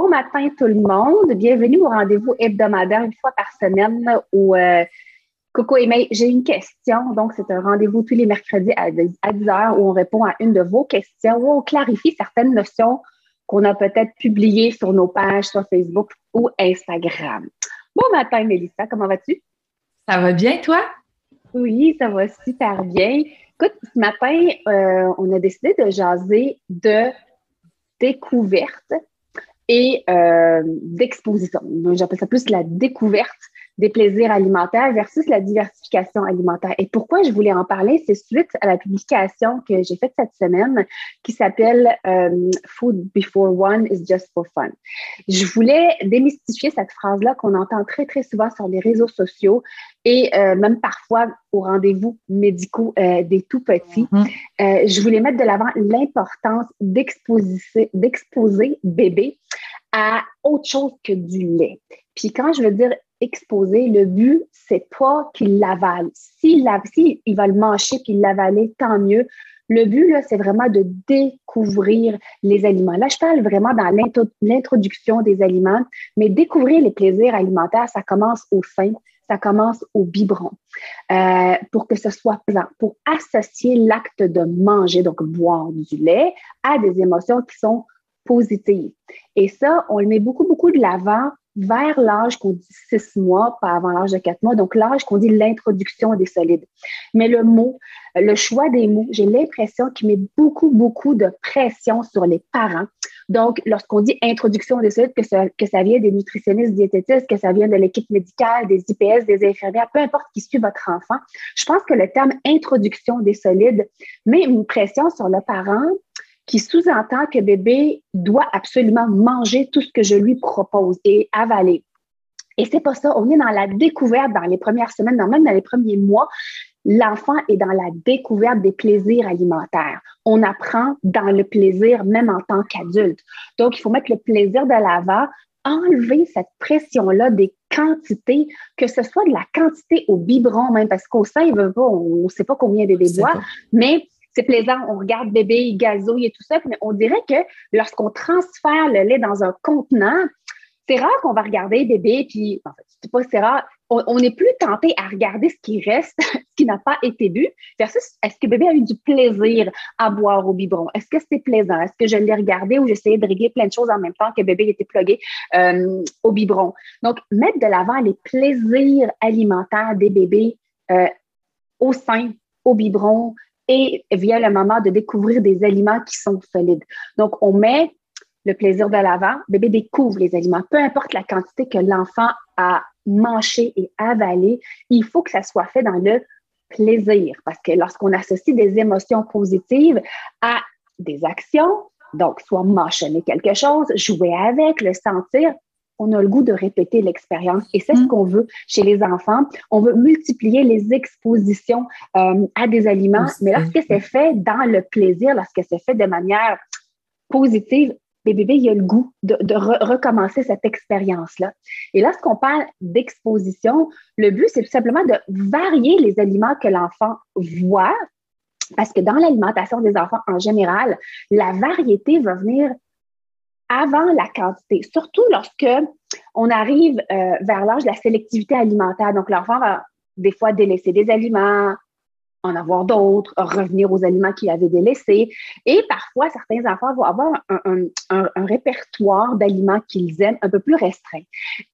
Bon matin tout le monde. Bienvenue au rendez-vous hebdomadaire une fois par semaine où euh, Coco et May, j'ai une question. Donc, c'est un rendez-vous tous les mercredis à 10 h où on répond à une de vos questions, où on clarifie certaines notions qu'on a peut-être publiées sur nos pages sur Facebook ou Instagram. Bon matin, Mélissa, comment vas-tu? Ça va bien, toi? Oui, ça va super bien. Écoute, ce matin, euh, on a décidé de jaser de découverte et euh, d'exposition. J'appelle ça plus la découverte des plaisirs alimentaires versus la diversification alimentaire. Et pourquoi je voulais en parler, c'est suite à la publication que j'ai faite cette semaine qui s'appelle euh, Food Before One is Just for Fun. Je voulais démystifier cette phrase-là qu'on entend très, très souvent sur les réseaux sociaux et euh, même parfois aux rendez-vous médicaux euh, des tout petits. Mm-hmm. je voulais mettre de l'avant l'importance d'exposer, d'exposer bébé à autre chose que du lait. Puis quand je veux dire exposer, le but, c'est pas qu'il l'avale. S'il si il va le manger puis l'avaler, tant mieux. Le but, là, c'est vraiment de découvrir les aliments. Là, je parle vraiment dans l'introduction des aliments, mais découvrir les plaisirs alimentaires, ça commence au sein, ça commence au biberon, euh, pour que ce soit présent, pour associer l'acte de manger, donc boire du lait, à des émotions qui sont positives. Et ça, on le met beaucoup, beaucoup de l'avant vers l'âge qu'on dit six mois, pas avant l'âge de quatre mois, donc l'âge qu'on dit l'introduction des solides. Mais le mot, le choix des mots, j'ai l'impression qu'il met beaucoup, beaucoup de pression sur les parents. Donc, lorsqu'on dit introduction des solides, que ça, que ça vient des nutritionnistes, diététistes, que ça vient de l'équipe médicale, des IPS, des infirmières, peu importe qui suit votre enfant, je pense que le terme introduction des solides met une pression sur le parent qui sous-entend que bébé doit absolument manger tout ce que je lui propose et avaler. Et c'est pas ça. On est dans la découverte dans les premières semaines, même dans les premiers mois. L'enfant est dans la découverte des plaisirs alimentaires. On apprend dans le plaisir même en tant qu'adulte. Donc, il faut mettre le plaisir de l'avant, enlever cette pression-là des quantités, que ce soit de la quantité au biberon même, parce qu'au sein, il veut pas, on ne sait pas combien bébé boit, mais c'est plaisant, on regarde bébé, il gazouille et tout ça, mais on dirait que lorsqu'on transfère le lait dans un contenant, c'est rare qu'on va regarder bébé, puis en fait, c'est pas c'est rare, on n'est plus tenté à regarder ce qui reste, ce qui n'a pas été bu, versus est-ce que bébé a eu du plaisir à boire au biberon? Est-ce que c'était plaisant? Est-ce que je l'ai regardé ou j'essayais de régler plein de choses en même temps que bébé était plugué euh, au biberon? Donc, mettre de l'avant les plaisirs alimentaires des bébés euh, au sein, au biberon, et vient le moment de découvrir des aliments qui sont solides. Donc, on met le plaisir de l'avant, bébé découvre les aliments, peu importe la quantité que l'enfant a mangé et avalé, il faut que ça soit fait dans le plaisir, parce que lorsqu'on associe des émotions positives à des actions, donc soit mâchonner quelque chose, jouer avec, le sentir, on a le goût de répéter l'expérience. Et c'est ce mm. qu'on veut chez les enfants. On veut multiplier les expositions euh, à des aliments, mais lorsque c'est fait dans le plaisir, lorsque c'est fait de manière positive, les bébés, il y a le goût de, recommencer cette expérience-là. Et lorsqu'on parle d'exposition, le but, c'est tout simplement de varier les aliments que l'enfant voit, parce que dans l'alimentation des enfants en général, la variété va venir avant la quantité, surtout lorsque on arrive euh, vers l'âge de la sélectivité alimentaire. Donc, l'enfant va des fois délaisser des aliments, en avoir d'autres, revenir aux aliments qu'il avait délaissés. Et parfois, certains enfants vont avoir un, répertoire d'aliments qu'ils aiment un peu plus restreint.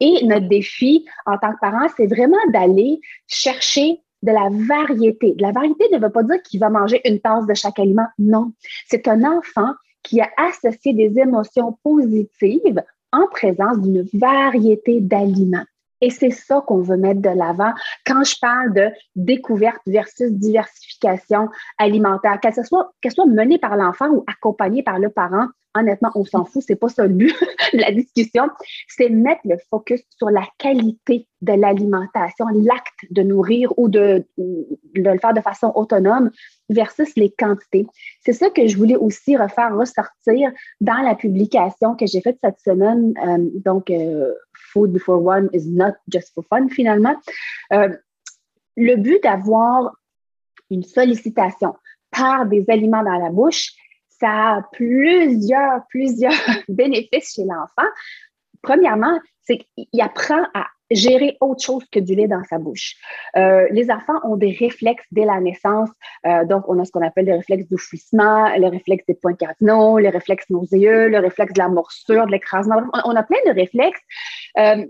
Et notre défi en tant que parent, c'est vraiment d'aller chercher de la variété. De la variété ne veut pas dire qu'il va manger une tasse de chaque aliment. Non. C'est un enfant qui a associé des émotions positives en présence d'une variété d'aliments. Et c'est ça qu'on veut mettre de l'avant quand je parle de découverte versus diversification alimentaire, qu'elle soit, soit menée par l'enfant ou accompagnée par le parent honnêtement, on s'en fout, c'est pas ça le but de la discussion, c'est mettre le focus sur la qualité de l'alimentation, l'acte de nourrir ou de, le faire de façon autonome versus les quantités. C'est ça que je voulais aussi refaire ressortir dans la publication que j'ai faite cette semaine. Euh, donc, euh, Food for One is not just for fun, finalement. Euh, le but d'avoir une sollicitation par des aliments dans la bouche, ça a plusieurs, plusieurs bénéfices chez l'enfant. Premièrement, c'est qu'il apprend à gérer autre chose que du lait dans sa bouche. Euh, les enfants ont des réflexes dès la naissance. Euh, donc, on a ce qu'on appelle le réflexe d'ouffouissement, le réflexe des points cardinaux, le réflexe nauséeux, le réflexe de la morsure, de l'écrasement. On, a plein de réflexes euh,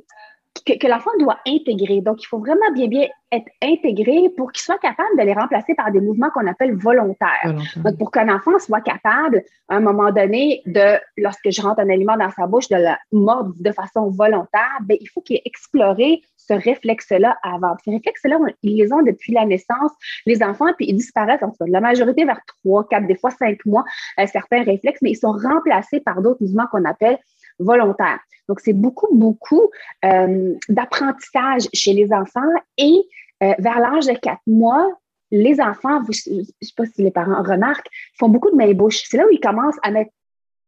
que, l'enfant doit intégrer. Donc, il faut vraiment bien, bien être intégré pour qu'il soit capable de les remplacer par des mouvements qu'on appelle volontaires. Donc, pour qu'un enfant soit capable, à un moment donné, de, lorsque je rentre un aliment dans sa bouche, de le mordre de façon volontaire, bien, il faut qu'il ait exploré ce réflexe-là avant. Ces réflexes-là, ils les ont depuis la naissance, les enfants, puis ils disparaissent en tout La majorité vers trois, quatre, des fois cinq mois, euh, certains réflexes, mais ils sont remplacés par d'autres mouvements qu'on appelle volontaire. Donc, c'est beaucoup, beaucoup euh, d'apprentissage chez les enfants et euh, vers l'âge de quatre mois, les enfants, je ne sais pas si les parents remarquent, font beaucoup de mains-bouches. C'est là où ils commencent à mettre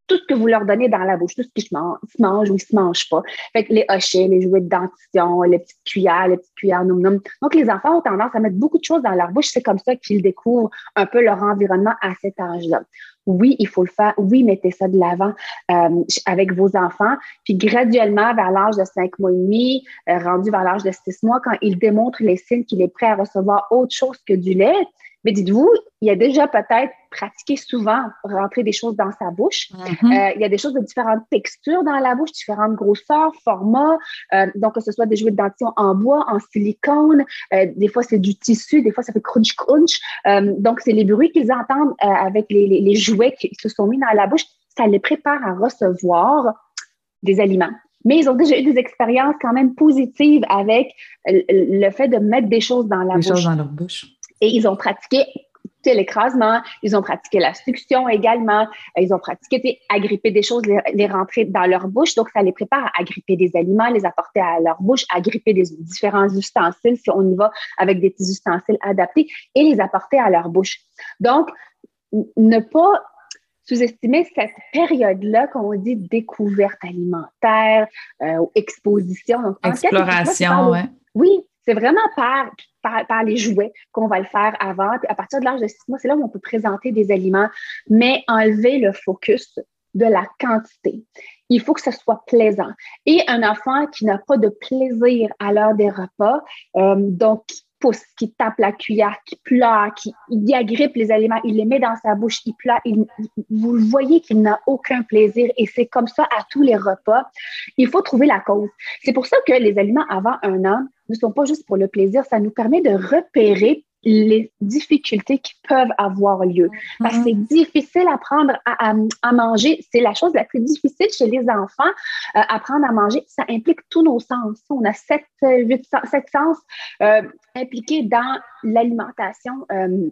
tout ce que vous leur donnez dans la bouche, tout ce qui se mange, ou ils se mangent pas. Fait les hochets, les jouets de dentition, les petites cuillères, les petites cuillères nom nom. Donc, les enfants ont tendance à mettre beaucoup de choses dans leur bouche. C'est comme ça qu'ils découvrent un peu leur environnement à cet âge-là. Oui, il faut le faire. Oui, mettez ça de l'avant euh, avec vos enfants. Puis graduellement, vers l'âge de cinq mois et demi, euh, rendu vers l'âge de six mois, quand il démontre les signes qu'il est prêt à recevoir autre chose que du lait, mais dites-vous, il y a déjà peut-être pratiqué souvent rentrer des choses dans sa bouche. Mm-hmm. Euh, il y a des choses de différentes textures dans la bouche, différentes grosseurs, formats. Euh, donc, que ce soit des jouets de dentition en bois, en silicone, euh, des fois c'est du tissu, des fois ça fait crunch crunch. donc, c'est les bruits qu'ils entendent avec les, les, jouets qui se sont mis dans la bouche. Ça les prépare à recevoir des aliments mais ils ont déjà eu des expériences quand même positives avec le fait de mettre des choses dans la bouche. Des choses dans leur bouche. Et ils ont pratiqué l'écrasement, ils ont pratiqué la succion également, ils ont pratiqué agripper des choses, les, rentrer dans leur bouche. Donc, ça les prépare à agripper des aliments, les apporter à leur bouche, agripper des différents ustensiles si on y va avec des petits ustensiles adaptés et les apporter à leur bouche. Donc, ne pas sous-estimer cette période-là qu'on dit découverte alimentaire euh, ou exposition. Exploration, oui. Oui, c'est vraiment par, par, les jouets qu'on va le faire avant. à partir de l'âge de six mois, c'est là où on peut présenter des aliments, mais enlever le focus de la quantité. Il faut que ce soit plaisant. Et un enfant qui n'a pas de plaisir à l'heure des repas, euh, donc pousse, qui tape la cuillère, qui pleure, qui agrippe les aliments, il les met dans sa bouche, il pleure, vous voyez qu'il n'a aucun plaisir et c'est comme ça à tous les repas. Il faut trouver la cause. C'est pour ça que les aliments avant un an ne sont pas juste pour le plaisir, ça nous permet de repérer les difficultés qui peuvent avoir lieu. Parce que c'est mm-hmm. difficile apprendre à, à, manger. C'est la chose la plus difficile chez les enfants. Euh, apprendre à manger, ça implique tous nos sens. On a sept, huit, sept sens euh, impliqués dans l'alimentation euh,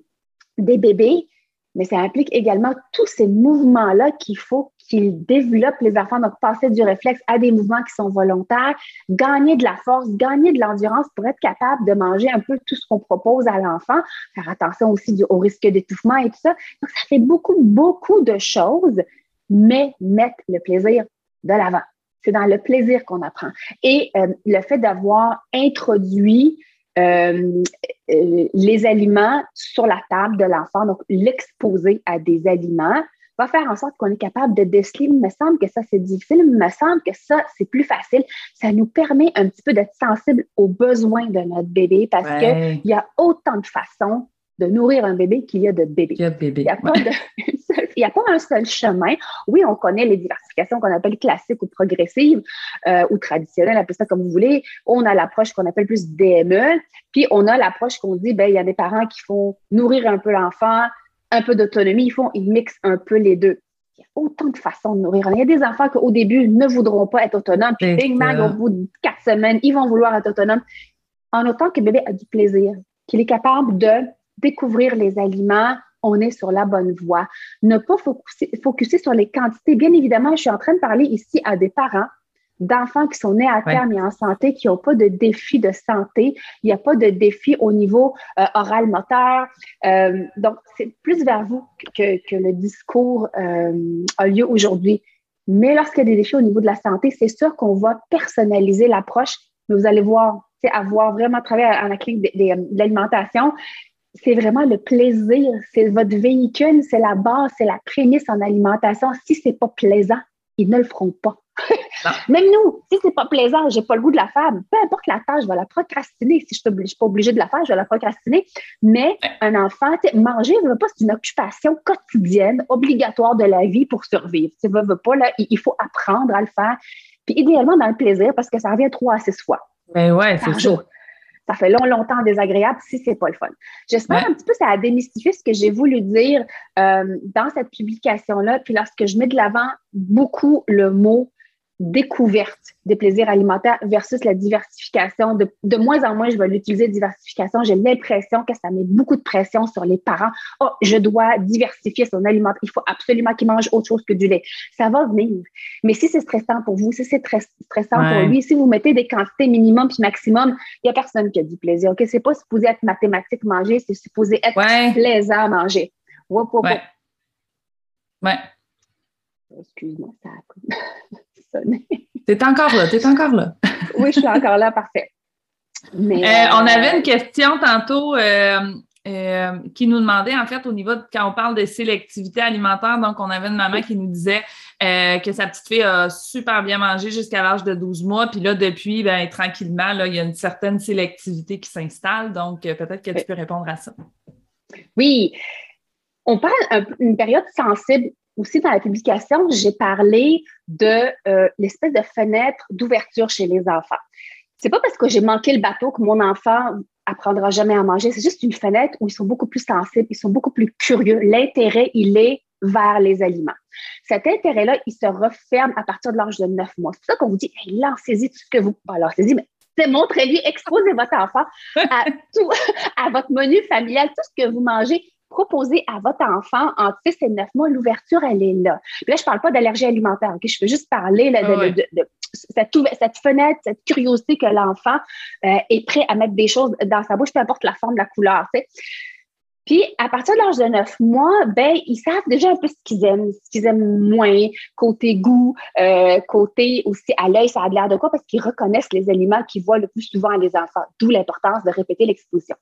des bébés mais ça implique également tous ces mouvements-là qu'il faut qu'ils développent les enfants, donc passer du réflexe à des mouvements qui sont volontaires, gagner de la force, gagner de l'endurance pour être capable de manger un peu tout ce qu'on propose à l'enfant, faire attention aussi au risque d'étouffement et tout ça. Donc, ça fait beaucoup, beaucoup de choses, mais mettre le plaisir de l'avant. C'est dans le plaisir qu'on apprend. Et euh, le fait d'avoir introduit euh, euh, les aliments sur la table de l'enfant, donc l'exposer à des aliments, va faire en sorte qu'on est capable de déceler. Il me semble que ça, c'est difficile. Il me semble que ça, c'est plus facile. Ça nous permet un petit peu d'être sensible aux besoins de notre bébé parce qu'il y a autant de façons de nourrir un bébé qu'il y a de bébés. Il y a bébé. Il n'y a, pas de- il y a pas un seul chemin. Oui, on connaît les diversifications qu'on appelle classiques ou progressives euh, ou traditionnelles, appelez ça comme vous voulez. On a l'approche qu'on appelle plus DME, puis on a l'approche qu'on dit, ben il y a des parents qui font nourrir un peu l'enfant, un peu d'autonomie, ils font, ils mixent un peu les deux. Il y a autant de façons de nourrir. Il y a des enfants qu'au début ne voudront pas être autonomes, puis bang, ça. au bout de quatre semaines, ils vont vouloir être autonomes. En autant que le bébé a du plaisir, qu'il est capable de découvrir les aliments, on est sur la bonne voie. Ne pas focuser, focuser sur les quantités. Bien évidemment, je suis en train de parler ici à des parents d'enfants qui sont nés à Ouais. terme et en santé, qui n'ont pas de défi de santé. Il n'y a pas de défi au niveau euh, oral moteur. Euh, donc, c'est plus vers vous que, que le discours euh, a lieu aujourd'hui. Mais lorsqu'il y a des défis au niveau de la santé, c'est sûr qu'on va personnaliser l'approche. Mais vous allez voir, c'est avoir vraiment travaillé à la clinique de l'alimentation, c'est vraiment le plaisir, c'est votre véhicule, c'est la base, c'est la prémisse en alimentation. Si c'est pas plaisant, ils ne le feront pas. Non. Même nous, si c'est pas plaisant, j'ai pas le goût de la faire, peu importe la tâche, je vais la procrastiner. Si je je suis pas obligée de la faire, je vais la procrastiner. Mais un enfant, tu sais, manger, veut pas, c'est une occupation quotidienne, obligatoire de la vie pour survivre. Tu veux, veux pas, là, il faut apprendre à le faire. Puis idéalement dans le plaisir, parce que ça revient trois à six fois Ben ouais, c'est par ça. fait long, longtemps désagréable si c'est pas le fun. J'espère Ouais. un petit peu ça a démystifié ce que j'ai voulu dire euh, dans cette publication-là. Puis lorsque je mets de l'avant beaucoup le mot découverte des plaisirs alimentaires versus la diversification. De, de moins en moins, je vais l'utiliser diversification. J'ai l'impression que ça met beaucoup de pression sur les parents. Oh, je dois diversifier son alimentaire. Il faut absolument qu'il mange autre chose que du lait. Ça va venir. Mais si c'est stressant pour vous, si c'est stressant Ouais. pour lui, si vous mettez des quantités minimum puis maximum, il n'y a personne qui a du plaisir. OK? C'est pas supposé être mathématique manger, c'est supposé être Ouais, plaisant à manger. Whoop, whoop, ouais. Ouais. Excuse-moi, ça a sonné. T'es encore là, t'es encore là. Oui, je suis encore là, parfait. Mais, Euh, euh, on avait une question tantôt euh, euh, qui nous demandait, en fait, au niveau de quand on parle de sélectivité alimentaire, donc on avait une maman qui nous disait euh, que sa petite fille a super bien mangé jusqu'à l'âge de 12 mois, puis là, depuis, ben, tranquillement, là, il y a une certaine sélectivité qui s'installe, donc euh, peut-être que tu peux répondre à ça. Oui, on parle d'une période sensible aussi dans la publication. J'ai parlé de euh, l'espèce de fenêtre d'ouverture chez les enfants. C'est pas parce que j'ai manqué le bateau que mon enfant apprendra jamais à manger. C'est juste une fenêtre où ils sont beaucoup plus sensibles, ils sont beaucoup plus curieux. L'intérêt, il est vers les aliments. Cet intérêt-là, il se referme à partir de l'âge de 9 mois. C'est pour ça qu'on vous dit, hey, lancez-y tout ce que vous... Alors, lancez-y, mais c'est montrez-lui, exposez votre enfant à tout, à votre menu familial, tout ce que vous mangez. Proposez à votre enfant entre 6 et 9 mois, l'ouverture, elle est là. Puis là, je ne parle pas d'allergie alimentaire? Je veux juste parler là, de, Ah ouais. de- de- de cette, fenêtre, cette curiosité que l'enfant euh, est prêt à mettre des choses dans sa bouche, peu importe la forme, la couleur. Puis, à partir de l'âge de 9 mois, ben, ils savent déjà un peu ce qu'ils aiment, ce qu'ils aiment moins, côté goût, euh, côté aussi à l'œil, ça a l'air de quoi, parce qu'ils reconnaissent les aliments qu'ils voient le plus souvent à les enfants, d'où l'importance de répéter l'exposition.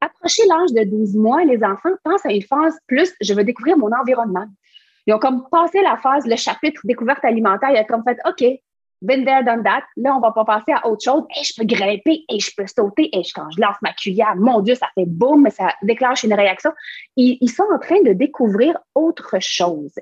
Approcher l'âge de 12 mois, les enfants pensent à une phase plus, je veux découvrir mon environnement. Ils ont comme passé la phase, le chapitre découverte alimentaire, ils ont comme fait, OK, been there, done that. Là, on va pas passer à autre chose. Et je peux grimper, et je peux sauter, et quand je lance ma cuillère, mon Dieu, ça fait boum, mais ça déclenche une réaction. Ils, ils sont en train de découvrir autre chose.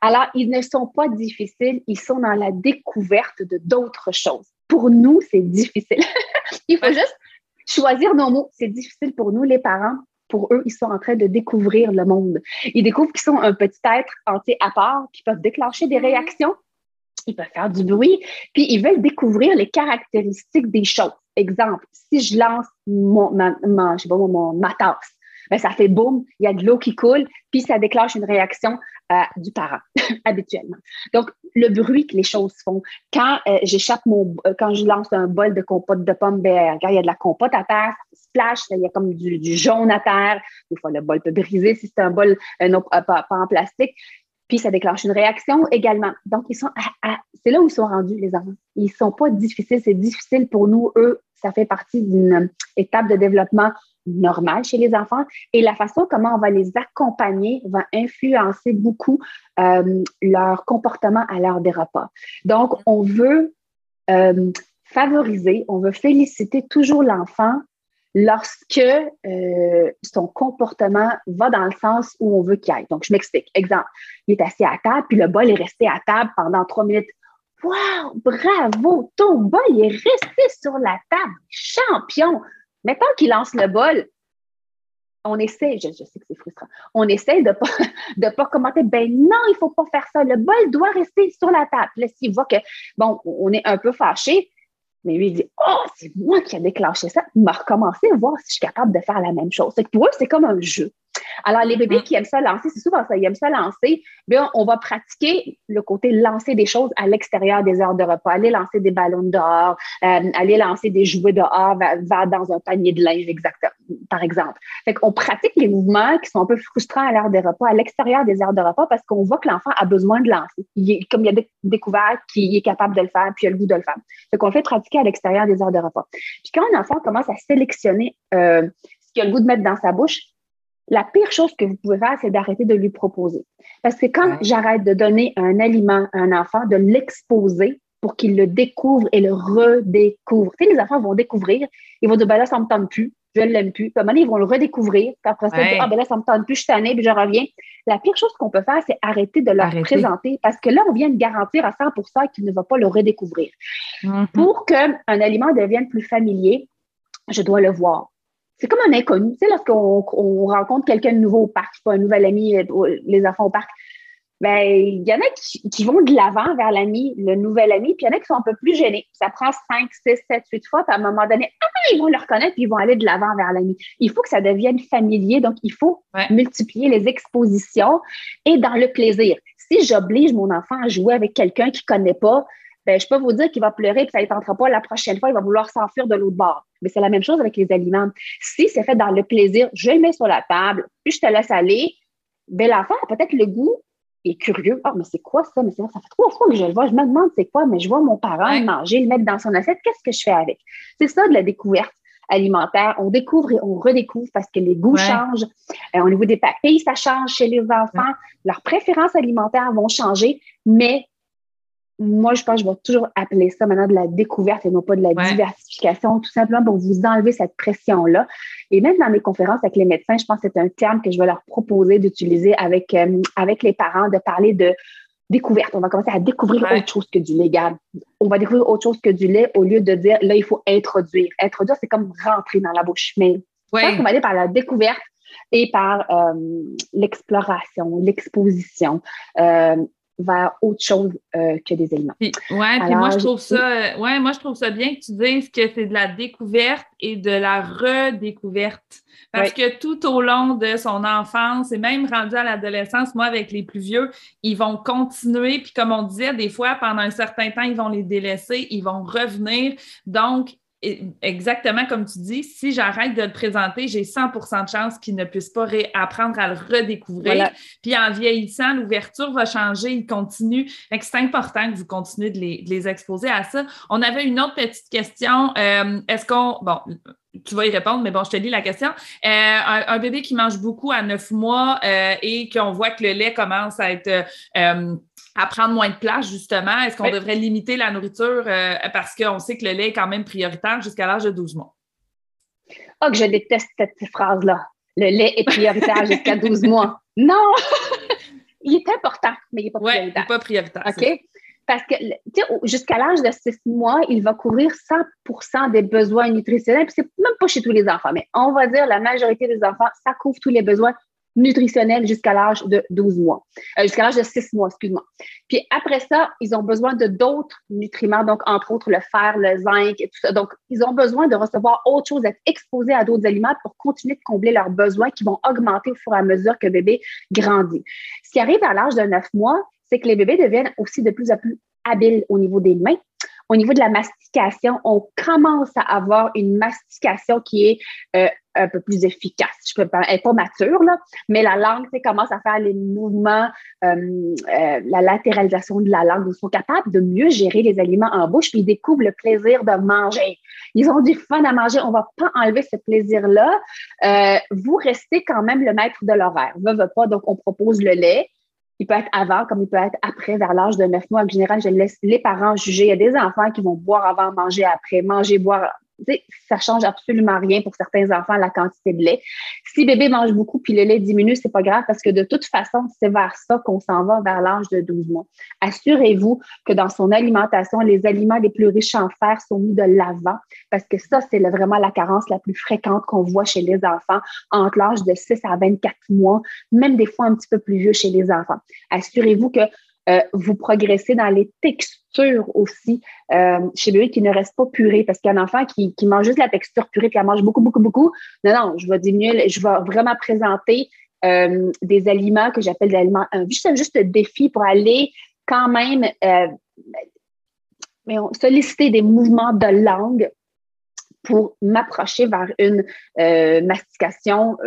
Alors, ils ne sont pas difficiles, ils sont dans la découverte de d'autres choses. Pour nous, c'est difficile. Il faut juste choisir nos mots. C'est difficile pour nous, les parents. Pour eux, ils sont en train de découvrir le monde. Ils découvrent qu'ils sont un petit être entier à part, qui peuvent déclencher des réactions, ils peuvent faire du bruit, puis ils veulent découvrir les caractéristiques des choses. Exemple, si je lance mon, ma, ma- je sais pas, mon- mon- ma tasse, ben, ça fait boum, il y a de l'eau qui coule, puis ça déclenche une réaction euh, du parent, habituellement. Donc, le bruit que les choses font. Quand euh, j'échappe mon, euh, quand je lance un bol de compote de pommes, ben, regarde, il y a de la compote à terre, splash, il y a comme du, jaune à terre. Des fois, le bol peut briser si c'est un bol pas, en plastique. Puis ça déclenche une réaction également. Donc, ils sont à- c'est là où ils sont rendus, les enfants. Ils sont pas difficiles. C'est difficile pour nous. Eux, ça fait partie d'une étape de développement normale chez les enfants. Et la façon comment on va les accompagner va influencer beaucoup euh, leur comportement à l'heure des repas. Donc, on veut euh, favoriser, on veut féliciter toujours l'enfant lorsque euh, son comportement va dans le sens où on veut qu'il aille. Donc, je m'explique. Exemple, il est assis à table, puis le bol est resté à table pendant trois minutes. Wow, bravo, ton bol est resté sur la table. Champion. Maintenant qu'il lance le bol, on essaie, je, sais que c'est frustrant, on essaie de ne pas, de pas commenter, ben non, il ne faut pas faire ça, le bol doit rester sur la table. Là, s'il voit que, bon, on est un peu fâché, mais lui, il dit Oh, c'est moi qui ai déclenché ça. Il m'a recommencé voir si je suis capable de faire la même chose. pour eux, c'est comme un jeu. Alors, les bébés mm. qui aiment ça lancer, c'est souvent ça, ils aiment ça lancer. Bien, on va pratiquer le côté lancer des choses à l'extérieur des heures de repas, aller lancer des ballons dehors, euh, aller lancer des jouets dehors, va, dans un panier de linge, exactement, par exemple. Fait qu'on pratique les mouvements qui sont un peu frustrants à l'heure des repas, à l'extérieur des heures de repas, parce qu'on voit que l'enfant a besoin de lancer. Il comme il a découvert qu'il est capable de le faire, puis il a le goût de le faire. Fait qu'on le fait pratiquer à l'extérieur des heures de repas. Puis quand un enfant commence à sélectionner euh, ce qu'il a le goût de mettre dans sa bouche, la pire chose que vous pouvez faire, c'est d'arrêter de lui proposer. Parce que quand j'arrête de donner un aliment à un enfant, de l'exposer pour qu'il le découvre et le redécouvre. Tu sais, les enfants vont découvrir, ils vont dire, ben là, ça ne me tente plus, je ne l'aime plus. Puis à un moment ils vont le redécouvrir. Puis après ça, ils vont dire, ah, ben là, ça ne me tente plus, je suis tannée, puis je reviens. La pire chose qu'on peut faire, c'est arrêter de leur présenter parce que là, on vient de garantir à 100% qu'il ne va pas le redécouvrir. Mm-hmm. Pour qu'un aliment devienne plus familier, je dois le voir c'est comme un inconnu. Tu sais, lorsqu'on rencontre quelqu'un de nouveau au parc, pas un nouvel ami, euh, les enfants au parc, ben, il y en a qui, vont de l'avant vers l'ami, le nouvel ami, puis il y en a qui sont un peu plus gênés. Ça prend 5, 6, 7, 8 fois, puis à un moment donné, ah, ils vont le reconnaître, puis ils vont aller de l'avant vers l'ami. Il faut que ça devienne familier, donc il faut multiplier les expositions et dans le plaisir. Si j'oblige mon enfant à jouer avec quelqu'un qu'il ne connaît pas, ben, je peux vous dire qu'il va pleurer et que ça ne tentera pas la prochaine fois, il va vouloir s'enfuir de l'autre bord. Mais c'est la même chose avec les aliments. Si c'est fait dans le plaisir, je le mets sur la table, puis je te laisse aller, ben, l'enfant a peut-être le goût est curieux. Ah, mais c'est quoi ça? Mais ça fait trois fois que je le vois. Je me demande c'est quoi, mais je vois mon parent manger, le mettre dans son assiette. Qu'est-ce que je fais avec? C'est ça de la découverte alimentaire. On découvre et on redécouvre parce que les goûts changent. Euh, au niveau des papilles, ça change chez les enfants. Leurs préférences alimentaires vont changer, mais moi, je pense que je vais toujours appeler ça maintenant de la découverte et non pas de la diversification, tout simplement pour vous enlever cette pression-là. Et même dans mes conférences avec les médecins, je pense que c'est un terme que je vais leur proposer d'utiliser avec, euh, avec les parents, de parler de découverte. On va commencer à découvrir autre chose que du légal. On va découvrir autre chose que du lait au lieu de dire là, il faut introduire. Introduire, c'est comme rentrer dans la bouche. Mais je pense qu'on va aller par la découverte et par euh, l'exploration, l'exposition. Euh, vers autre chose euh, que des aliments. Oui, ouais, puis moi je trouve ça euh, ouais, moi je trouve ça bien que tu dises que c'est de la découverte et de la redécouverte. Parce que tout au long de son enfance et même rendu à l'adolescence, moi avec les plus vieux, ils vont continuer puis comme on disait des fois pendant un certain temps, ils vont les délaisser, ils vont revenir. Donc exactement comme tu dis, si j'arrête de le présenter, j'ai 100 de chances qu'il ne puisse pas apprendre à le redécouvrir. Puis en vieillissant, l'ouverture va changer, il continue. C'est important que vous continuez de les, exposer à ça. On avait une autre petite question. Euh, est-ce qu'on. Bon, tu vas y répondre, mais bon, je te lis la question. Euh, un, bébé qui mange beaucoup à neuf mois euh, et qu'on voit que le lait commence à être à prendre moins de place, justement? Est-ce qu'on devrait limiter la nourriture euh, parce qu'on sait que le lait est quand même prioritaire jusqu'à l'âge de 12 mois? Oh, que je déteste cette phrase-là. Le lait est prioritaire jusqu'à 12 mois. Non! il est important, mais il n'est pas prioritaire. il n'est pas prioritaire. OK? Parce que jusqu'à l'âge de 6 mois, il va couvrir 100 des besoins nutritionnels. Puis c'est même pas chez tous les enfants, mais on va dire la majorité des enfants, ça couvre tous les besoins nutritionnel jusqu'à l'âge de 12 mois, euh, jusqu'à l'âge de 6 mois, excuse-moi. Puis après ça, ils ont besoin de d'autres nutriments, donc entre autres le fer, le zinc et tout ça. Donc, ils ont besoin de recevoir autre chose, d'être exposés à d'autres aliments pour continuer de combler leurs besoins qui vont augmenter au fur et à mesure que bébé grandit. Ce qui arrive à l'âge de 9 mois, c'est que les bébés deviennent aussi de plus en plus habiles au niveau des mains. Au niveau de la mastication, on commence à avoir une mastication qui est euh, un peu plus efficace. Je peux pas, elle pas mature, là, mais la langue commence à faire les mouvements, euh, euh, la latéralisation de la langue. Ils sont capables de mieux gérer les aliments en bouche, puis ils découvrent le plaisir de manger. Ils ont du fun à manger. On ne va pas enlever ce plaisir-là. vous restez quand même le maître de l'horaire. Ne veut pas, donc on propose le lait. Il peut être avant comme il peut être après, vers l'âge de 9 mois. En général, je laisse les parents juger. Il y a des enfants qui vont boire avant, manger après, manger, boire ça change absolument rien pour certains enfants, la quantité de lait. Si bébé mange beaucoup puis le lait diminue, c'est pas grave parce que de toute façon, c'est vers ça qu'on s'en va vers l'âge de 12 mois. Assurez-vous que dans son alimentation, les aliments les plus riches en fer sont mis de l'avant parce que ça, c'est vraiment la carence la plus fréquente qu'on voit chez les enfants entre l'âge de 6 à 24 mois, même des fois un petit peu plus vieux chez les enfants. Assurez-vous que euh, vous progressez dans les textures aussi. Euh, chez bébé qui ne reste pas purée parce qu'il y a un enfant qui, mange juste la texture purée puis elle mange beaucoup, beaucoup, beaucoup. Non, non, je vais diminuer, je vais vraiment présenter euh, des aliments que j'appelle des aliments, juste, juste un défi pour aller quand même mais solliciter des mouvements de langue pour m'approcher vers une mastication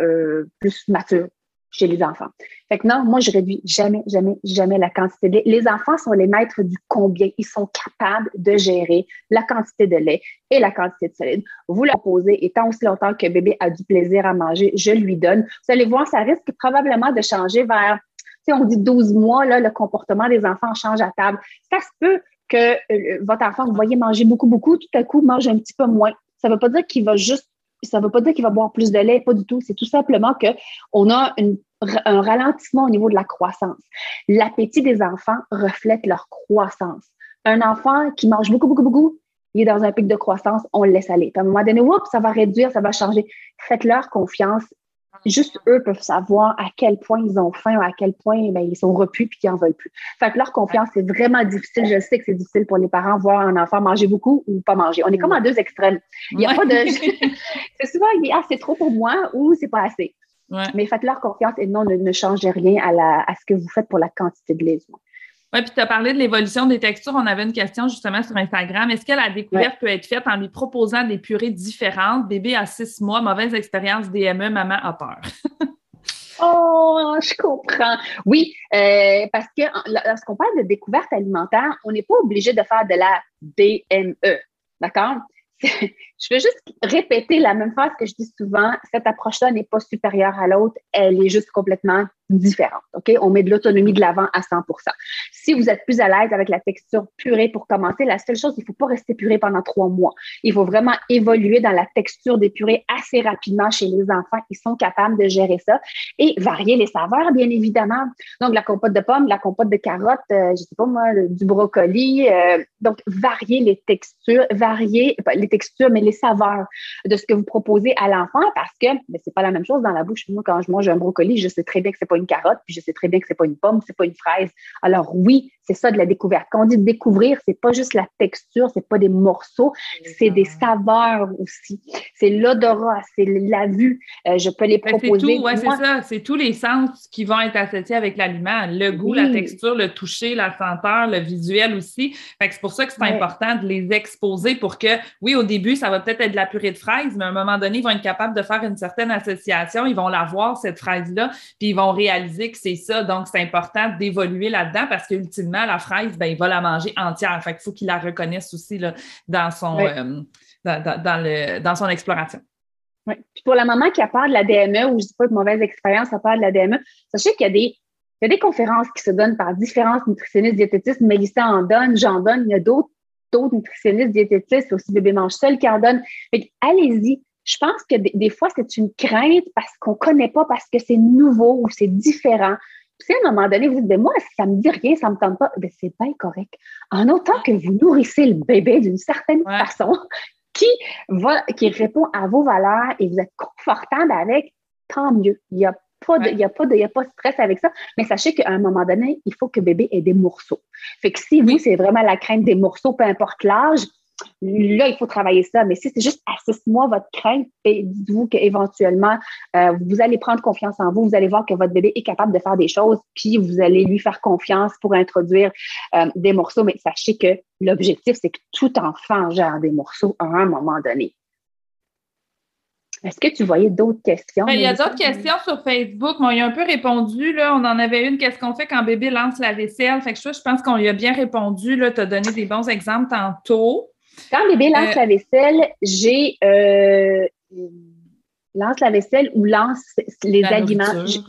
plus mature chez les enfants. Fait que non, moi, je réduis jamais, jamais, jamais la quantité de lait. Les enfants sont les maîtres du combien. Ils sont capables de gérer la quantité de lait et la quantité de solide. Vous la posez et tant aussi longtemps que bébé a du plaisir à manger, je lui donne. Vous allez voir, ça risque probablement de changer vers, tu sais, on dit 12 mois, le comportement des enfants change à table. Ça se peut que euh, votre enfant, vous voyez manger beaucoup, beaucoup, tout à coup, mange un petit peu moins. Ça ne veut pas dire qu'il va juste ça ne veut pas dire qu'il va boire plus de lait, pas du tout. C'est tout simplement qu'on a un ralentissement au niveau de la croissance. L'appétit des enfants reflète leur croissance. Un enfant qui mange beaucoup, beaucoup, beaucoup, il est dans un pic de croissance, on le laisse aller. à un moment donné, ça va réduire, ça va changer. Faites-leur confiance Juste eux peuvent savoir à quel point ils ont faim ou à quel point ben, ils sont repus puis qu'ils n'en veulent plus. Fait que leur confiance, c'est vraiment difficile. Je sais que c'est difficile pour les parents voir un enfant manger beaucoup ou pas manger. On est comme à deux extrêmes. Il n'y a pas de. c'est souvent, ah, c'est trop pour moi ou c'est pas assez. Mais faites-leur confiance et non, ne, changez rien à, la, à ce que vous faites pour la quantité de lait. Oui, puis tu as parlé de l'évolution des textures. On avait une question justement sur Instagram. Est-ce que la découverte peut être faite en lui proposant des purées différentes? Bébé à six mois, mauvaise expérience DME, maman a peur. oh, je comprends. Oui, euh, parce que lorsqu'on parle de découverte alimentaire, on n'est pas obligé de faire de la DME. D'accord? Je veux juste répéter la même phrase que je dis souvent. Cette approche-là n'est pas supérieure à l'autre, elle est juste complètement différente. OK? On met de l'autonomie de l'avant à 100% Si vous êtes plus à l'aise avec la texture purée pour commencer, la seule chose, il ne faut pas rester purée pendant trois mois. Il faut vraiment évoluer dans la texture des purées assez rapidement chez les enfants. Ils sont capables de gérer ça et varier les saveurs, bien évidemment. Donc, la compote de pommes, la compote de carottes, euh, je ne sais pas moi, du brocoli. Euh, donc, varier les textures, varier les textures, mais les saveurs de ce que vous proposez à l'enfant parce que ce n'est pas la même chose dans la bouche. Moi, quand je mange un brocoli, je sais très bien que ce n'est pas une carotte, puis je sais très bien que c'est pas une pomme, c'est pas une fraise. Alors oui, c'est ça de la découverte. Quand on dit découvrir, c'est pas juste la texture, c'est pas des morceaux, c'est des saveurs aussi. C'est l'odorat, c'est la vue. Euh, je peux les ben, proposer. C'est tout, ouais, c'est ça. C'est tous les sens qui vont être associés avec l'aliment. Le goût, la texture, le toucher, la senteur, le visuel aussi. c'est pour ça que c'est important de les exposer pour que, oui, au début, ça va peut-être être de la purée de fraises, mais à un moment donné, ils vont être capables de faire une certaine association. Ils vont la voir, cette fraise-là, puis ils vont réaliser que c'est ça. Donc, c'est important d'évoluer là-dedans parce qu'ultimement, la fraise, ben, il va la manger entière. Fait qu'il faut qu'il la reconnaisse aussi là, dans, son, euh, dans, le, dans son exploration. Oui. Puis pour la maman qui a peur de la DME ou je ne dis pas de mauvaise expérience à peur de la DME, sachez qu'il y a des il y a des conférences qui se donnent par différents nutritionnistes diététistes. Mélissa en donne, j'en donne. Il y a d'autres d'autres nutritionnistes diététistes, aussi Bébé Mange Seul qui en donnent. Allez-y. Je pense que des, fois, c'est une crainte parce qu'on ne connaît pas, parce que c'est nouveau ou c'est différent. Puis à un moment donné, vous dites, ben moi, si ça me dit rien, ça me tente pas, ben c'est pas correct. En autant que vous nourrissez le bébé d'une certaine façon qui, va, qui répond à vos valeurs et vous êtes confortable avec, tant mieux. Il n'y a pas de, il y a pas de, y a pas de stress avec ça. Mais sachez qu'à un moment donné, il faut que bébé ait des morceaux. Fait que si vous, c'est vraiment la crainte des morceaux, peu importe l'âge, Là, il faut travailler ça. Mais si c'est juste à six mois votre crainte, dites-vous qu'éventuellement, euh, vous allez prendre confiance en vous. Vous allez voir que votre bébé est capable de faire des choses, puis vous allez lui faire confiance pour introduire euh, des morceaux. Mais sachez que l'objectif, c'est que tout enfant gère des morceaux à un moment donné. Est-ce que tu voyais d'autres questions? Ben, il y a d'autres questions sur Facebook. Bon, il a un peu répondu. Là. On en avait une. Qu'est-ce qu'on fait quand bébé lance la vaisselle? Fait que je, je pense qu'on lui a bien répondu. Tu as donné des bons exemples tantôt. Quand bébé lance euh, la vaisselle, j'ai euh, lance la vaisselle ou lance les aliments.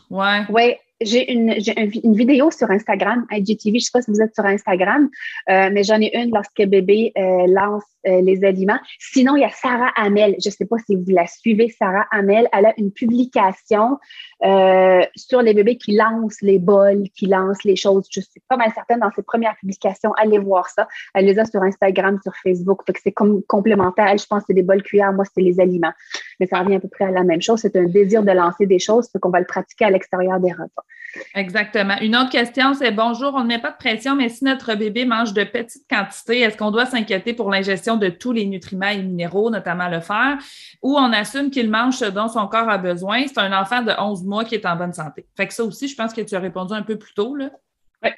Oui. Ouais, j'ai une, une, vidéo sur Instagram, IGTV, je ne sais pas si vous êtes sur Instagram, euh, mais j'en ai une lorsque bébé euh, lance euh, les aliments. Sinon, il y a Sarah Hamel. Je ne sais pas si vous la suivez, Sarah Hamel. Elle a une publication sur les bébés qui lancent les bols, qui lancent les choses. Je suis pas mal certaine dans ses premières publications. Allez voir ça. Elle les a sur Instagram, sur Facebook. Fait que c'est comme complémentaire. Elle, je pense que c'est des bols cuillères. Moi, c'est les aliments. Mais ça revient à peu près à la même chose. C'est un désir de lancer des choses. Fait qu'on va le pratiquer à l'extérieur des repas. Exactement. Une autre question, c'est bonjour, on ne met pas de pression, mais si notre bébé mange de petites quantités, est-ce qu'on doit s'inquiéter pour l'ingestion de tous les nutriments et minéraux, notamment le fer, ou on assume qu'il mange ce dont son corps a besoin? C'est un enfant de 11 mois qui est en bonne santé. Fait que ça aussi, je pense que tu as répondu un peu plus tôt. Là. Oui.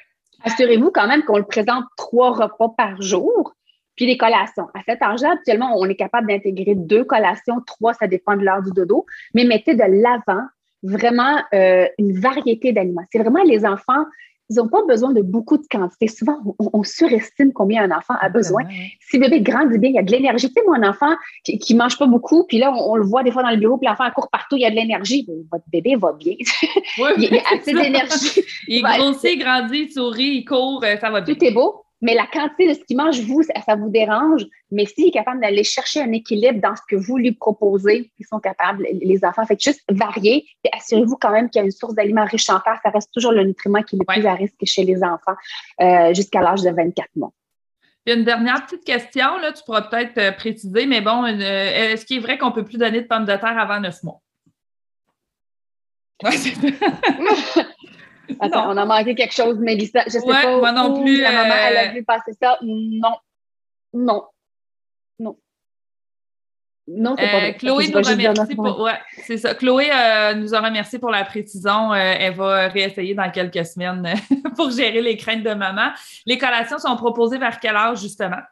Assurez-vous quand même qu'on le présente trois repas par jour. Puis les collations. À cet âge-là, actuellement, on est capable d'intégrer deux collations, trois, ça dépend de l'heure du dodo, mais mettez de l'avant vraiment euh, une variété d'aliments. C'est vraiment les enfants, ils n'ont pas besoin de beaucoup de quantité. Souvent, on, surestime combien un enfant a besoin. Si le bébé grandit bien, il y a de l'énergie. Tu sais, moi, un enfant qui ne mange pas beaucoup, puis là, on, le voit des fois dans le bureau, puis l'enfant court partout, il y a de l'énergie. Votre bébé va bien. il a assez d'énergie. Il grossit, il grandit, il sourit, il court, euh, ça va bien. Tout est beau. Mais la quantité de ce qu'il mange, vous, ça, vous dérange. Mais s'il est capable d'aller chercher un équilibre dans ce que vous lui proposez, ils sont capables, les enfants. Fait juste varier et assurez-vous quand même qu'il y a une source d'aliments riches en fer. Ça reste toujours le nutriment qui est le plus à risque chez les enfants euh, jusqu'à l'âge de 24 mois. Une dernière petite question, là, tu pourras peut-être euh, préciser, mais bon, euh, est-ce qu'il est vrai qu'on ne peut plus donner de pommes de terre avant neuf mois? Attends, on a manqué quelque chose, Mélissa. Je sais pas. Moi non plus. La maman, elle a euh, vu passer ça. Non. Non. Non. Non, c'est pas euh, Chloé nous remercie pour, ouais, c'est ça. Chloé euh, nous a remercié pour la précision. elle va réessayer dans quelques semaines pour gérer les craintes de maman. Les collations sont proposées vers quel âge, justement?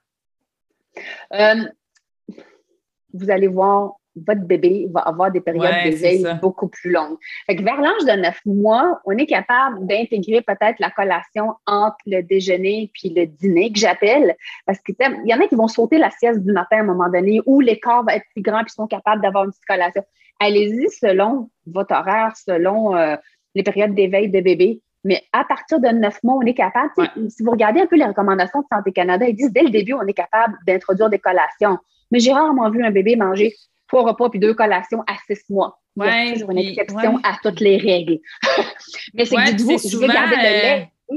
vous allez voir votre bébé va avoir des périodes d'éveil beaucoup plus longues. vers l'âge de neuf mois, on est capable d'intégrer peut-être la collation entre le déjeuner puis le dîner, que j'appelle, parce qu'il y en a qui vont sauter la sieste du matin à un moment donné, où l'écart va être plus grand puis sont capables d'avoir une petite collation. Allez-y selon votre horaire, selon euh, les périodes d'éveil de bébé. Mais à partir de neuf mois, on est capable, si vous regardez un peu les recommandations de Santé Canada, ils disent dès le début, on est capable d'introduire des collations. Mais j'ai rarement vu un bébé manger trois repas puis deux collations à six mois. Il y a toujours une exception à toutes les règles. Mais c'est que dites-vous, je veux garder le lait. Euh,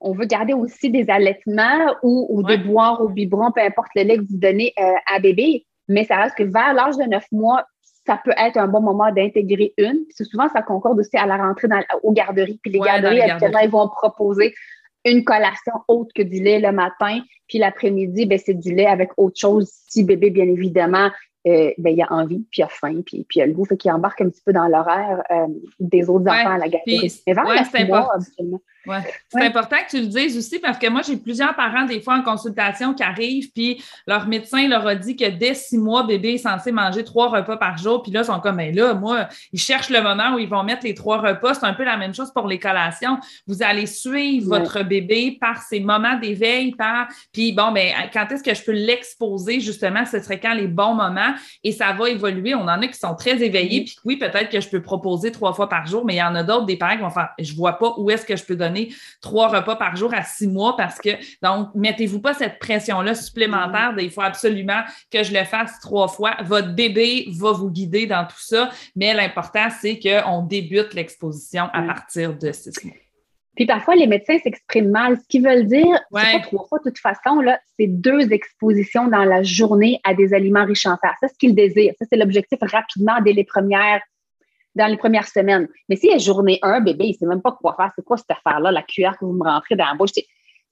On veut garder aussi des allaitements ou, de boire au biberon, peu importe le lait que vous donnez euh, à bébé. Mais ça reste que vers l'âge de neuf mois, ça peut être un bon moment d'intégrer une. souvent, ça concorde aussi à la rentrée dans, aux garderies. Puis les garderies, actuellement, ils vont proposer une collation autre que du lait le matin, puis l'après-midi, ben, c'est du lait avec autre chose. Si bébé, bien évidemment, euh, ben, il a envie, puis il a faim, puis, puis il a le goût, fait qu'il embarque un petit peu dans l'horaire euh, des autres enfants à la garderie. Mais Ouais. C'est important que tu le dises aussi parce que moi, j'ai plusieurs parents, des fois, en consultation qui arrivent, puis leur médecin leur a dit que dès six mois, bébé est censé manger trois repas par jour. Puis là, ils sont comme, mais là, moi, ils cherchent le moment où ils vont mettre les trois repas. C'est un peu la même chose pour les collations. Vous allez suivre votre bébé par ses moments d'éveil, par. Puis bon, mais ben, quand est-ce que je peux l'exposer, justement, ce serait quand les bons moments? Et ça va évoluer. On en a qui sont très éveillés, puis oui, peut-être que je peux proposer trois fois par jour, mais il y en a d'autres, des parents qui vont faire, je vois pas où est-ce que je peux donner trois repas par jour à six mois parce que, donc, mettez-vous pas cette pression-là supplémentaire il faut absolument que je le fasse trois fois. Votre bébé va vous guider dans tout ça, mais l'important, c'est qu'on débute l'exposition à partir de six mois. Puis parfois, les médecins s'expriment mal. Ce qu'ils veulent dire, c'est pas trois fois, de toute façon, là, c'est deux expositions dans la journée à des aliments riches en fer. C'est ce qu'ils désirent. Ça, c'est l'objectif rapidement dès les premières dans les premières semaines. Mais si y a journée 1, bébé, il ne sait même pas quoi faire. C'est quoi cette affaire-là, la cuillère que vous me rentrez dans la bouche?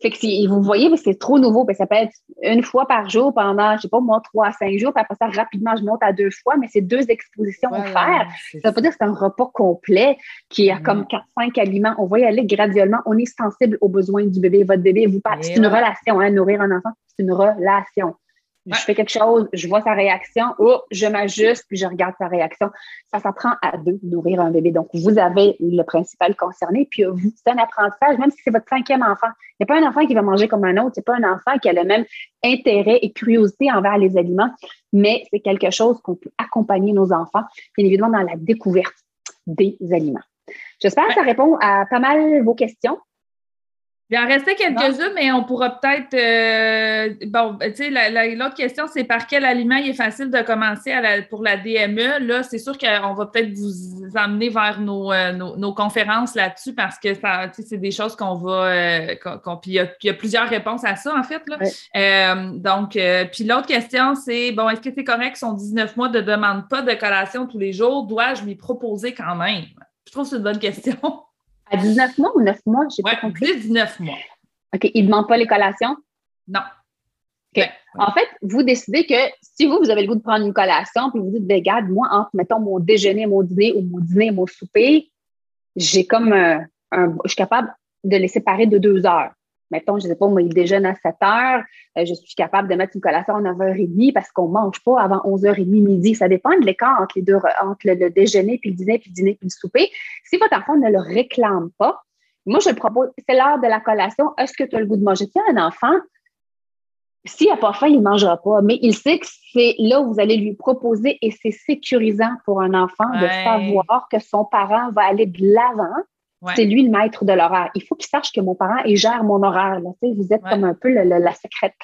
Fait que si vous voyez, c'est trop nouveau. ça peut être une fois par jour pendant, je sais pas, moi, trois à cinq jours. Puis après ça, rapidement, je monte à deux fois. Mais c'est deux expositions à faire. ça veut pas dire que c'est un repas complet qui a comme quatre, cinq aliments. On va y aller graduellement. On est sensible aux besoins du bébé. Votre bébé vous parle. C'est une relation, hein, nourrir un enfant. C'est une relation. Je fais quelque chose, je vois sa réaction, oh, je m'ajuste, puis je regarde sa réaction. Ça s'apprend à deux, nourrir un bébé. Donc, vous avez le principal concerné, puis vous, c'est un apprentissage, même si c'est votre cinquième enfant. Il n'y a pas un enfant qui va manger comme un autre, c'est pas un enfant qui a le même intérêt et curiosité envers les aliments, mais c'est quelque chose qu'on peut accompagner nos enfants, bien évidemment, dans la découverte des aliments. J'espère que ça répond à pas mal vos questions. Il en restait quelques-unes, mais on pourra peut-être. Euh, bon, tu sais, l'autre question, c'est par quel aliment il est facile de commencer pour la DME. Là, c'est sûr qu'on va peut-être vous emmener vers nos, euh, nos, conférences là-dessus parce que c'est des choses qu'on va. Euh, puis il y, a plusieurs réponses à ça, en fait. Là. donc, puis l'autre question, c'est bon, est-ce que c'est correct son 19 mois de demande pas de collation tous les jours? Dois-je lui proposer quand même? Je trouve que c'est une bonne question. À 19 mois ou 9 mois? Je ouais, pas compris. 19 mois. OK. Il ne demande pas les collations? Non. OK. En fait, vous décidez que si vous, vous avez le goût de prendre une collation, puis vous dites, ben, regarde, moi, entre, mettons, mon déjeuner mon dîner ou mon dîner mon souper, j'ai comme un, je suis capable de les séparer de deux heures mettons, je ne sais pas, moi, il déjeune à 7 heures, euh, je suis capable de mettre une collation à 9h30 parce qu'on ne mange pas avant 11h30 midi. Ça dépend de l'écart entre les deux, entre le, déjeuner, puis le dîner, puis le dîner, puis le souper. Si votre enfant ne le réclame pas, moi, je le propose, c'est l'heure de la collation. Est-ce que tu as le goût de manger? Tiens, un enfant, s'il n'a pas faim, il ne mangera pas, mais il sait que c'est là où vous allez lui proposer et c'est sécurisant pour un enfant de savoir que son parent va aller de l'avant c'est lui le maître de l'horaire. Il faut qu'il sache que mon parent il gère mon horaire. Là. Vous êtes comme un peu la secrétaire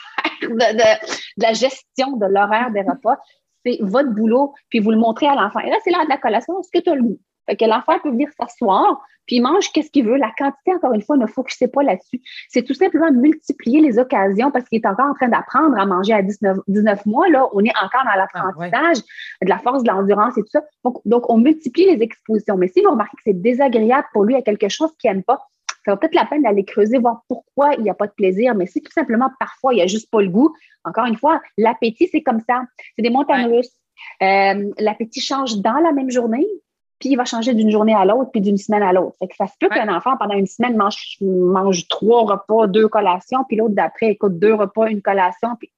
de, la gestion de l'horaire des repas. C'est votre boulot, puis vous le montrez à l'enfant. Et là, c'est l'heure de la collation. Est-ce que tu as le goût? Fait que l'enfant peut venir s'asseoir, puis il mange qu'est-ce qu'il veut. La quantité, encore une fois, ne focusez pas là-dessus. C'est tout simplement multiplier les occasions parce qu'il est encore en train d'apprendre à manger à 19, 19, mois. Là, on est encore dans l'apprentissage de la force, de l'endurance et tout ça. Donc, donc, on multiplie les expositions. Mais si vous remarquez que c'est désagréable pour lui, il y a quelque chose qu'il n'aime pas, ça va peut-être la peine d'aller creuser, voir pourquoi il n'y a pas de plaisir. Mais si tout simplement, parfois, il n'y a juste pas le goût, encore une fois, l'appétit, c'est comme ça. C'est des montagnes russes. Euh, l'appétit change dans la même journée puis il va changer d'une journée à l'autre, puis d'une semaine à l'autre. Fait que ça se peut qu'un enfant, pendant une semaine, mange, mange trois repas, deux collations, puis l'autre d'après, écoute deux repas, une collation, puis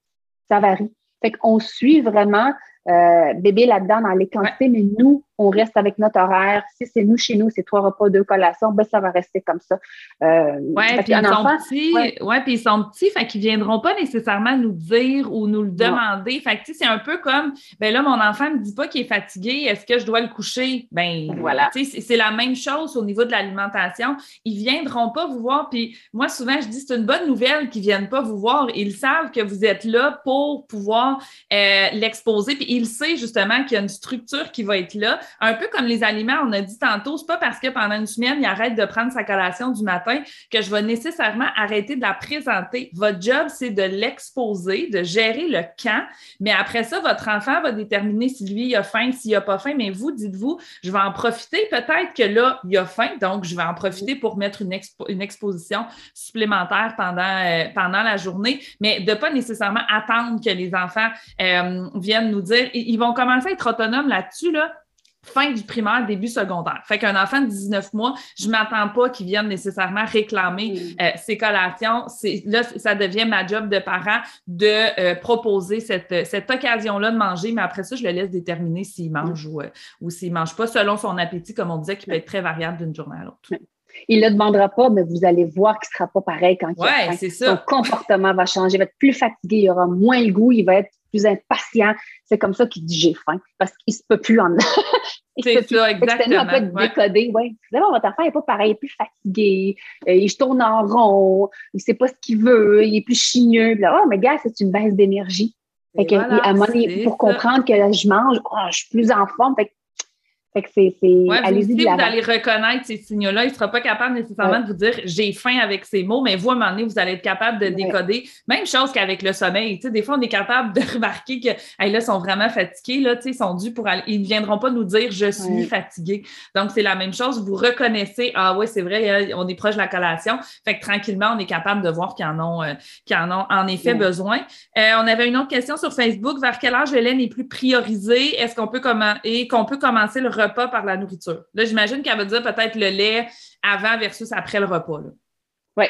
ça varie. Fait qu'on suit vraiment euh, bébé là-dedans dans les quantités, mais nous, on reste avec notre horaire. Si c'est nous chez nous, c'est trois repas, deux collations, ben ça va rester comme ça. Euh, oui, puis ils sont petits, ouais. puis ils sont petits, fait qu'ils viendront pas nécessairement nous dire ou nous le demander. Fait que c'est un peu comme ben là, mon enfant me dit pas qu'il est fatigué, est-ce que je dois le coucher? Ben voilà. C'est la même chose au niveau de l'alimentation. Ils viendront pas vous voir. Puis moi, souvent, je dis c'est une bonne nouvelle qu'ils viennent pas vous voir. Ils savent que vous êtes là pour pouvoir euh, l'exposer. Puis ils savent justement qu'il y a une structure qui va être là un peu comme les aliments, on a dit tantôt, c'est pas parce que pendant une semaine, il arrête de prendre sa collation du matin que je vais nécessairement arrêter de la présenter. Votre job, c'est de l'exposer, de gérer le camp, mais après ça, votre enfant va déterminer si lui, il a faim, s'il a pas faim, mais vous, dites-vous, je vais en profiter, peut-être que là, il a faim, donc je vais en profiter pour mettre une, exposition supplémentaire pendant, euh, pendant la journée, mais de pas nécessairement attendre que les enfants euh, viennent nous dire, ils vont commencer à être autonomes là-dessus, là, fin du primaire, début secondaire. Fait qu'un enfant de 19 mois, je ne m'attends pas qu'il vienne nécessairement réclamer mm. euh, ses collations. Là, ça devient ma job de parent de euh, proposer cette, cette occasion-là de manger, mais après ça, je le laisse déterminer s'il mange ou, euh, ou s'il ne mange pas, selon son appétit, comme on disait, qui peut être très variable d'une journée à l'autre. Il ne le demandera pas, mais vous allez voir qu'il ne sera pas pareil quand il ouais, ça. Son comportement va changer, il va être plus fatigué, il aura moins le goût, il va être plus impatient. C'est comme ça qu'il dit j'ai faim parce qu'il ne se peut plus en C'est ça, exactement. un peu décodé. Ouais. votre enfant n'est pas pareil, il est plus fatigué, euh, il tourne en rond, il ne sait pas ce qu'il veut, il est plus chigneux. oh, mais gars, c'est une baisse d'énergie. pour comprendre que je mange, oh, je suis plus en forme. Fait fait que c'est. allez-y vous, allez reconnaître ces signaux-là. Il ne sera pas capable nécessairement de vous dire j'ai faim avec ces mots, mais vous, à un moment donné, vous allez être capable de décoder. Même chose qu'avec le sommeil. Tu sais, des fois, on est capable de remarquer que hey, là, ils sont vraiment fatigués, là, tu sais, ils sont dus pour aller. Ils ne viendront pas nous dire je suis fatigué. Donc, c'est la même chose. Vous reconnaissez, ah oui, c'est vrai, on est proche de la collation. Fait que tranquillement, on est capable de voir qu'ils en ont, euh, en ont en effet besoin. Euh, on avait une autre question sur Facebook. Vers quel âge lait n'est plus priorisé? Est-ce qu'on peut, et qu'on peut commencer le repas par la nourriture. Là, j'imagine qu'elle va dire peut-être le lait avant versus après le repas. Oui.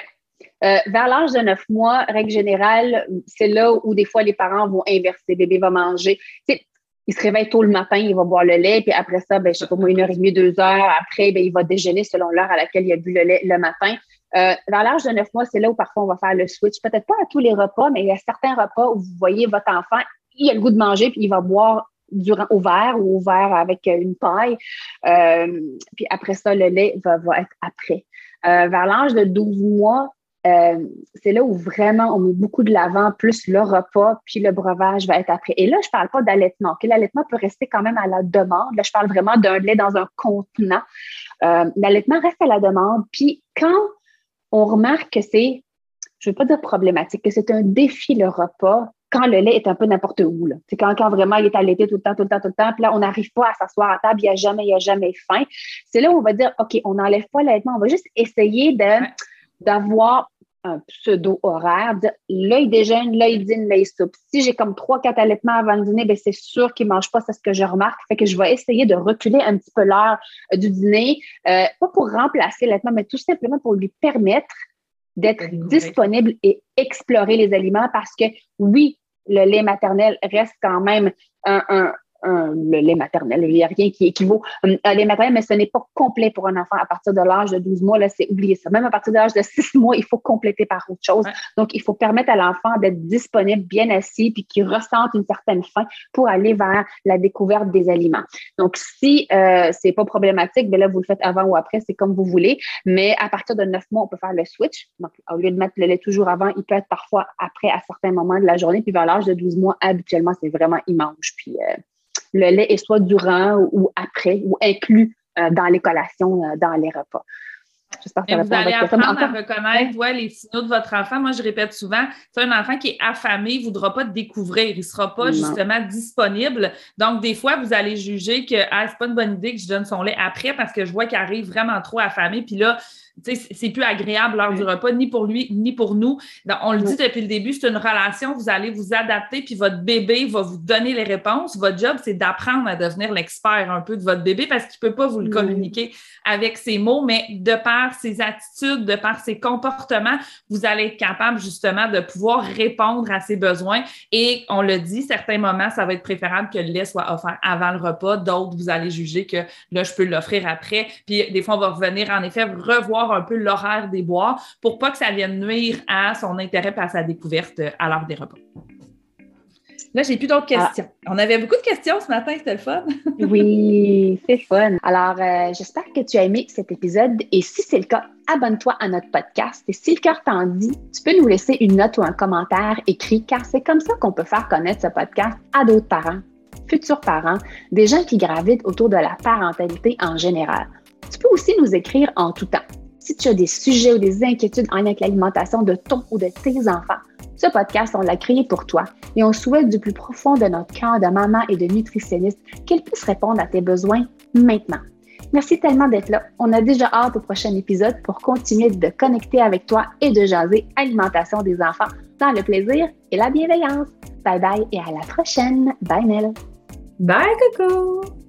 Euh, vers l'âge de neuf mois, règle générale, c'est là où des fois les parents vont inverser. Le bébé va manger. il se réveille tôt le matin, il va boire le lait, puis après ça, ben, je sais pas moi, une heure et demie, deux heures. Après, ben, il va déjeuner selon l'heure à laquelle il a bu le lait le matin. Euh, vers l'âge de neuf mois, c'est là où parfois on va faire le switch. Peut-être pas à tous les repas, mais il y a certains repas où vous voyez votre enfant, il a le goût de manger, puis il va boire durant, au verre ou au verre avec une paille. Euh, puis après ça, le lait va, va être après. Euh, vers l'âge de 12 mois, euh, c'est là où vraiment on met beaucoup de l'avant, plus le repas, puis le breuvage va être après. Et là, je ne parle pas d'allaitement. L'allaitement peut rester quand même à la demande. Là, je parle vraiment d'un lait dans un contenant. Euh, l'allaitement reste à la demande. Puis quand on remarque que c'est, je ne veux pas dire problématique, que c'est un défi le repas, quand le lait est un peu n'importe où. C'est quand, quand vraiment il est allaité tout le temps, tout le temps, tout le temps, puis là, on n'arrive pas à s'asseoir à table, il n'y a jamais, il n'y a jamais faim. C'est là où on va dire, OK, on n'enlève pas l'allaitement, on va juste essayer de d'avoir un pseudo-horaire, là, il déjeune, là, il dîne, là, il soupe. Si j'ai comme trois, quatre allaitements avant le dîner, ben, c'est sûr qu'il ne mange pas, c'est ce que je remarque. Fait que je vais essayer de reculer un petit peu l'heure euh, du dîner, euh, pas pour remplacer l'allaitement, mais tout simplement pour lui permettre d'être disponible et explorer les aliments parce que oui, le lait maternel reste quand même un, le lait maternel. Il n'y a rien qui équivaut euh, à lait maternel, mais ce n'est pas complet pour un enfant à partir de l'âge de 12 mois. Là, c'est oublié ça. Même à partir de l'âge de 6 mois, il faut compléter par autre chose. Donc, il faut permettre à l'enfant d'être disponible, bien assis, puis qu'il ressente une certaine faim pour aller vers la découverte des aliments. Donc, si euh, c'est pas problématique, bien là, vous le faites avant ou après, c'est comme vous voulez. Mais à partir de 9 mois, on peut faire le switch. Donc, au lieu de mettre le lait toujours avant, il peut être parfois après à certains moments de la journée. Puis vers l'âge de 12 mois, habituellement, c'est vraiment, il mange. Puis, euh, le lait est soit durant ou après ou inclus euh, dans les collations, euh, dans les repas. J'espère que ça vous allez apprendre à reconnaître les signaux de votre enfant. Moi, je répète souvent, c'est un enfant qui est affamé, il ne voudra pas découvrir, il ne sera pas justement disponible. Donc, des fois, vous allez juger que ah, ce n'est pas une bonne idée que je donne son lait après parce que je vois qu'il arrive vraiment trop affamé. Puis là, c'est plus agréable lors du repas, ni pour lui, ni pour nous. on le dit depuis le début, c'est une relation, vous allez vous adapter, puis votre bébé va vous donner les réponses. Votre job, c'est d'apprendre à devenir l'expert un peu de votre bébé parce qu'il ne peut pas vous le communiquer avec ses mots, mais de par ses attitudes, de par ses comportements, vous allez être capable justement de pouvoir répondre à ses besoins. Et on le dit, certains moments, ça va être préférable que le lait soit offert avant le repas. D'autres, vous allez juger que là, je peux l'offrir après. Puis des fois, on va revenir en effet revoir un peu l'horaire des bois pour pas que ça vienne nuire à son intérêt et à sa découverte à l'heure des repas. Là, j'ai plus d'autres ah. questions. On avait beaucoup de questions ce matin, c'était le fun. oui, c'est fun. Alors, euh, j'espère que tu as aimé cet épisode et si c'est le cas, abonne-toi à notre podcast et si le cœur t'en dit, tu peux nous laisser une note ou un commentaire écrit car c'est comme ça qu'on peut faire connaître ce podcast à d'autres parents, futurs parents, des gens qui gravitent autour de la parentalité en général. Tu peux aussi nous écrire en tout temps si tu as des sujets ou des inquiétudes en lien avec l'alimentation de ton ou de tes enfants, ce podcast, on l'a créé pour toi et on souhaite du plus profond de notre cœur de maman et de nutritionniste qu'elle puisse répondre à tes besoins maintenant. Merci tellement d'être là. On a déjà hâte au prochain épisode pour continuer de connecter avec toi et de jaser alimentation des enfants dans le plaisir et la bienveillance. Bye bye et à la prochaine. Bye Nell. Bye Coco.